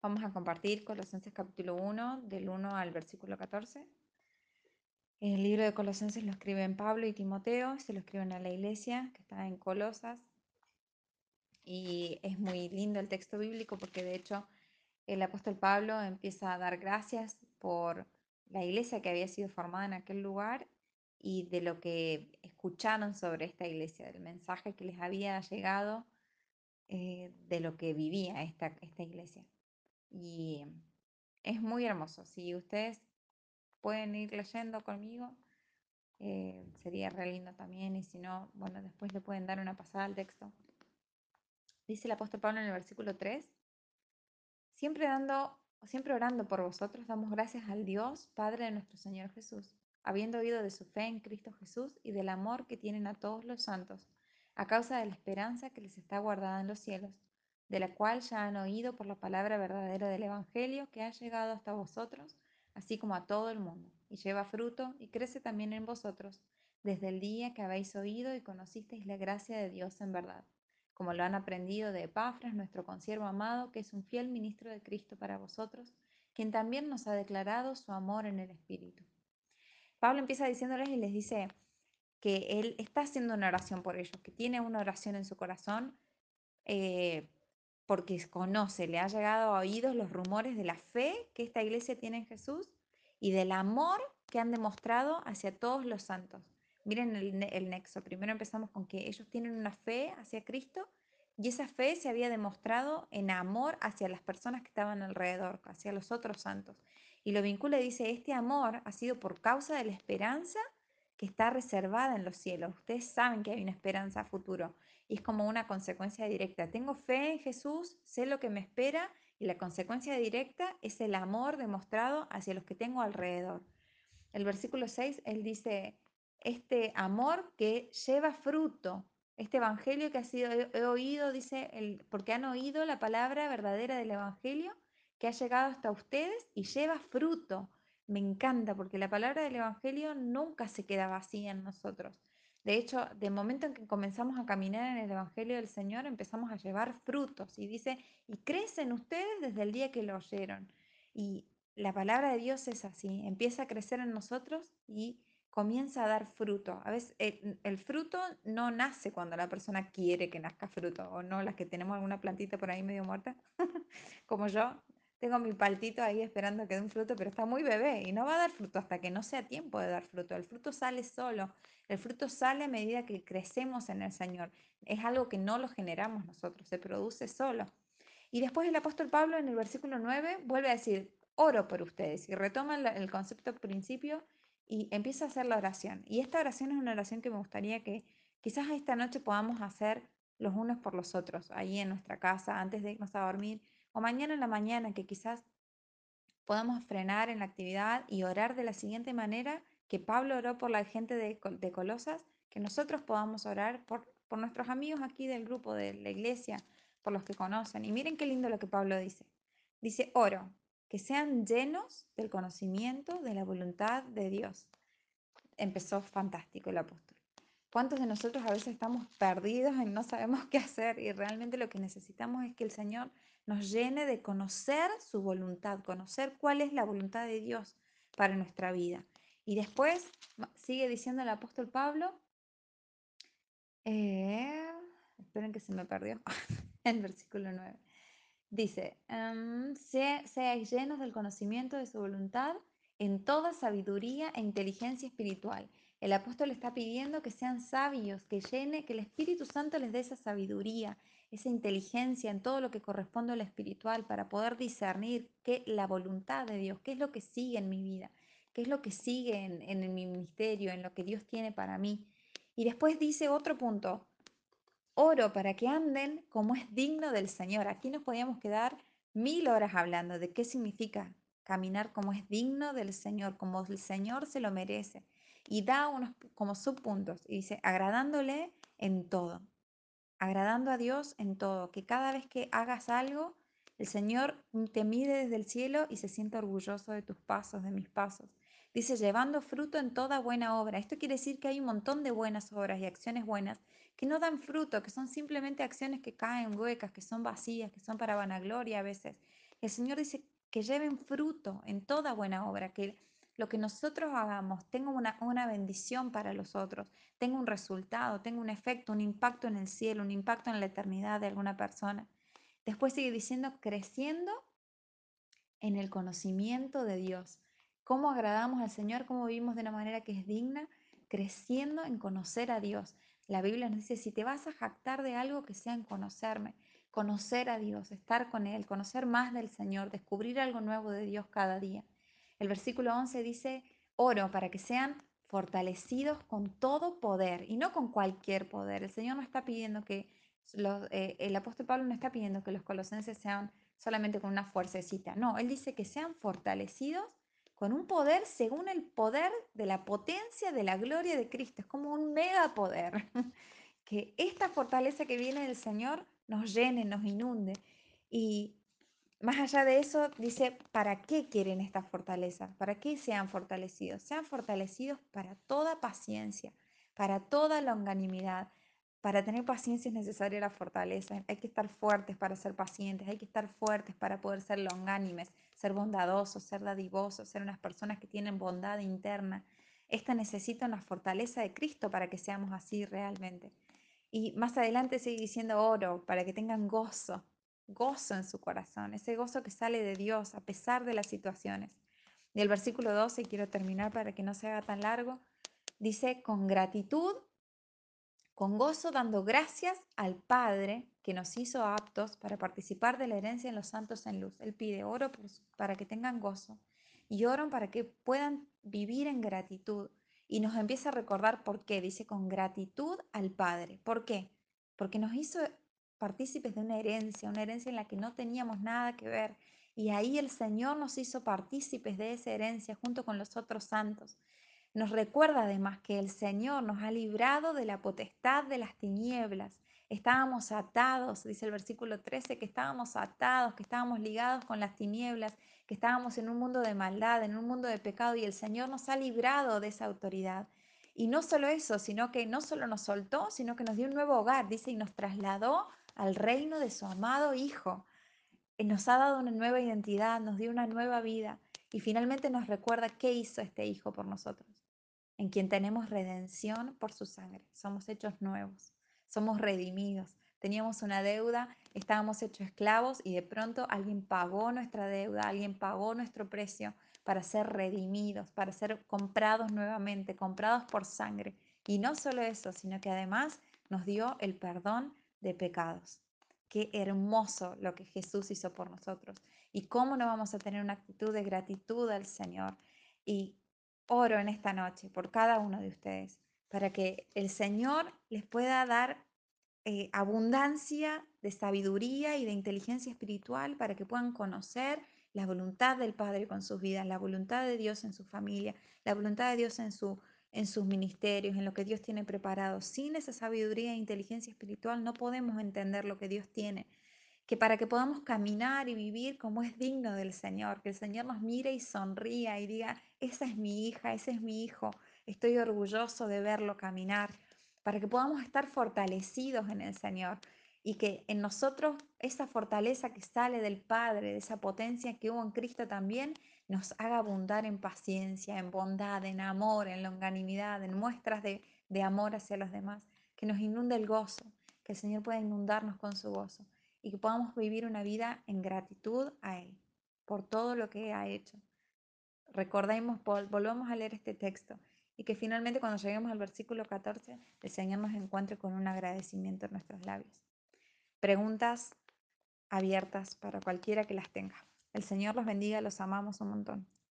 Vamos a compartir Colosenses capítulo 1, del 1 al versículo 14. El libro de Colosenses lo escriben Pablo y Timoteo, se lo escriben a la iglesia que está en Colosas. Y es muy lindo el texto bíblico porque de hecho el apóstol Pablo empieza a dar gracias por la iglesia que había sido formada en aquel lugar y de lo que escucharon sobre esta iglesia, del mensaje que les había llegado eh, de lo que vivía esta, esta iglesia. Y es muy hermoso. Si ustedes pueden ir leyendo conmigo, eh, sería re lindo también. Y si no, bueno, después le pueden dar una pasada al texto. Dice el apóstol Pablo en el versículo 3, siempre dando, siempre orando por vosotros, damos gracias al Dios, Padre de nuestro Señor Jesús, habiendo oído de su fe en Cristo Jesús y del amor que tienen a todos los santos, a causa de la esperanza que les está guardada en los cielos de la cual ya han oído por la palabra verdadera del Evangelio que ha llegado hasta vosotros, así como a todo el mundo, y lleva fruto y crece también en vosotros, desde el día que habéis oído y conocisteis la gracia de Dios en verdad, como lo han aprendido de Epafras, nuestro consiervo amado, que es un fiel ministro de Cristo para vosotros, quien también nos ha declarado su amor en el Espíritu. Pablo empieza diciéndoles y les dice que él está haciendo una oración por ellos, que tiene una oración en su corazón eh, porque conoce, le ha llegado a oídos los rumores de la fe que esta iglesia tiene en Jesús y del amor que han demostrado hacia todos los santos. Miren el, nexo. Primero empezamos con que ellos tienen una fe hacia Cristo y esa fe se había demostrado en amor hacia las personas que estaban alrededor, hacia los otros santos. Y lo vincula y dice, este amor ha sido por causa de la esperanza que está reservada en los cielos. Ustedes saben que hay una esperanza a futuro y es como una consecuencia directa. Tengo fe en Jesús, sé lo que me espera y la consecuencia directa es el amor demostrado hacia los que tengo alrededor. El versículo 6, él dice, este amor que lleva fruto, este evangelio que ha sido, he, oído, dice, el, porque han oído la palabra verdadera del evangelio que ha llegado hasta ustedes y lleva fruto. Me encanta porque la palabra del evangelio nunca se queda vacía en nosotros. De hecho, de momento en que comenzamos a caminar en el Evangelio del Señor, empezamos a llevar frutos. Y dice, y crecen ustedes desde el día que lo oyeron. Y la palabra de Dios es así, empieza a crecer en nosotros y comienza a dar fruto. A veces el, el, fruto no nace cuando la persona quiere que nazca fruto, o no, las que tenemos alguna plantita por ahí medio muerta, como yo, tengo mi paltito ahí esperando que dé un fruto, pero está muy bebé y no va a dar fruto hasta que no sea tiempo de dar fruto. El fruto sale solo. El fruto sale a medida que crecemos en el Señor. Es algo que no lo generamos nosotros, se produce solo. Y después el apóstol Pablo en el versículo 9 vuelve a decir, oro por ustedes y retoma el concepto principio y empieza a hacer la oración. Y esta oración es una oración que me gustaría que quizás esta noche podamos hacer los unos por los otros, ahí en nuestra casa, antes de irnos a dormir o mañana en la mañana, que quizás podamos frenar en la actividad y orar de la siguiente manera que Pablo oró por la gente de, Colosas, que nosotros podamos orar por, por nuestros amigos aquí del grupo de la iglesia, por los que conocen. Y miren qué lindo lo que Pablo dice. Dice, oro, que sean llenos del conocimiento de la voluntad de Dios. Empezó fantástico el apóstol. ¿Cuántos de nosotros a veces estamos perdidos y no sabemos qué hacer? Y realmente lo que necesitamos es que el Señor nos llene de conocer su voluntad, conocer cuál es la voluntad de Dios para nuestra vida. Y después sigue diciendo el apóstol Pablo, eh, esperen que se me perdió, el versículo 9. Dice, um, seáis llenos del conocimiento de su voluntad en toda sabiduría e inteligencia espiritual. El apóstol está pidiendo que sean sabios, que llene, que el Espíritu Santo les dé esa sabiduría, esa inteligencia en todo lo que corresponde a lo espiritual para poder discernir qué la voluntad de Dios, qué es lo que sigue en mi vida, qué es lo que sigue en, en mi ministerio, en lo que Dios tiene para mí. Y después dice otro punto, oro para que anden como es digno del Señor. Aquí nos podíamos quedar mil horas hablando de qué significa caminar como es digno del Señor, como el Señor se lo merece. Y da unos como subpuntos y dice, agradándole en todo agradando a Dios en todo, que cada vez que hagas algo, el Señor te mide desde el cielo y se siente orgulloso de tus pasos, de mis pasos. Dice, llevando fruto en toda buena obra. Esto quiere decir que hay un montón de buenas obras y acciones buenas que no dan fruto, que son simplemente acciones que caen huecas, que son vacías, que son para vanagloria a veces. El Señor dice que lleven fruto en toda buena obra, que lo que nosotros hagamos tenga una, una bendición para los otros, tenga un resultado, tenga un efecto, un impacto en el cielo, un impacto en la eternidad de alguna persona. Después sigue diciendo, creciendo en el conocimiento de Dios. Cómo agradamos al Señor, cómo vivimos de una manera que es digna, creciendo en conocer a Dios. La Biblia nos dice, si te vas a jactar de algo, que sea en conocerme, conocer a Dios, estar con Él, conocer más del Señor, descubrir algo nuevo de Dios cada día. El versículo 11 dice, oro para que sean fortalecidos con todo poder y no con cualquier poder. El Señor no está pidiendo que, eh, el apóstol Pablo no está pidiendo que los colosenses sean solamente con una fuercecita, no, él dice que sean fortalecidos con un poder según el poder de la potencia de la gloria de Cristo. Es como un megapoder. que esta fortaleza que viene del Señor nos llene, nos inunde. Y más allá de eso, dice, ¿para qué quieren esta fortaleza? ¿Para qué sean fortalecidos? Sean fortalecidos para toda paciencia, para toda longanimidad. Para tener paciencia es necesaria la fortaleza. Hay que estar fuertes para ser pacientes, hay que estar fuertes para poder ser longánimes, ser bondadosos, ser dadivosos, ser unas personas que tienen bondad interna. Esta necesita una fortaleza de Cristo para que seamos así realmente. Y más adelante sigue diciendo oro, para que tengan gozo, gozo en su corazón, ese gozo que sale de Dios a pesar de las situaciones. Y el versículo 12, quiero terminar para que no se haga tan largo, dice, con gratitud, con gozo dando gracias al Padre que nos hizo aptos para participar de la herencia en los santos en luz. Él pide oro para que tengan gozo y oran para que puedan vivir en gratitud. Y nos empieza a recordar por qué. Dice con gratitud al Padre. ¿Por qué? Porque nos hizo partícipes de una herencia, una herencia en la que no teníamos nada que ver. Y ahí el Señor nos hizo partícipes de esa herencia junto con los otros santos. Nos recuerda además que el Señor nos ha librado de la potestad de las tinieblas. Estábamos atados, dice el versículo 13, que estábamos atados, que estábamos ligados con las tinieblas, que estábamos en un mundo de maldad, en un mundo de pecado, y el Señor nos ha librado de esa autoridad. Y no solo eso, sino que no solo nos soltó, sino que nos dio un nuevo hogar, dice, y nos trasladó al reino de su amado Hijo. Y nos ha dado una nueva identidad, nos dio una nueva vida. Y finalmente nos recuerda qué hizo este Hijo por nosotros, en quien tenemos redención por su sangre. Somos hechos nuevos, somos redimidos. Teníamos una deuda, estábamos hechos esclavos y de pronto alguien pagó nuestra deuda, alguien pagó nuestro precio para ser redimidos, para ser comprados nuevamente, comprados por sangre. Y no solo eso, sino que además nos dio el perdón de pecados. Qué hermoso lo que Jesús hizo por nosotros. Y cómo no vamos a tener una actitud de gratitud al Señor. Y oro en esta noche por cada uno de ustedes, para que el Señor les pueda dar eh, abundancia de sabiduría y de inteligencia espiritual para que puedan conocer la voluntad del Padre con sus vidas, la voluntad de Dios en su familia, la voluntad de Dios en su en sus ministerios, en lo que Dios tiene preparado. Sin esa sabiduría e inteligencia espiritual no podemos entender lo que Dios tiene. Que para que podamos caminar y vivir como es digno del Señor, que el Señor nos mire y sonría y diga, esa es mi hija, ese es mi hijo, estoy orgulloso de verlo caminar, para que podamos estar fortalecidos en el Señor y que en nosotros esa fortaleza que sale del Padre, de esa potencia que hubo en Cristo también, nos haga abundar en paciencia, en bondad, en amor, en longanimidad, en muestras de, amor hacia los demás, que nos inunde el gozo, que el Señor pueda inundarnos con su gozo y que podamos vivir una vida en gratitud a Él por todo lo que ha hecho. Recordemos, volvamos a leer este texto y que finalmente cuando lleguemos al versículo 14, el Señor nos encuentre con un agradecimiento en nuestros labios. Preguntas abiertas para cualquiera que las tenga. El Señor los bendiga, los amamos un montón.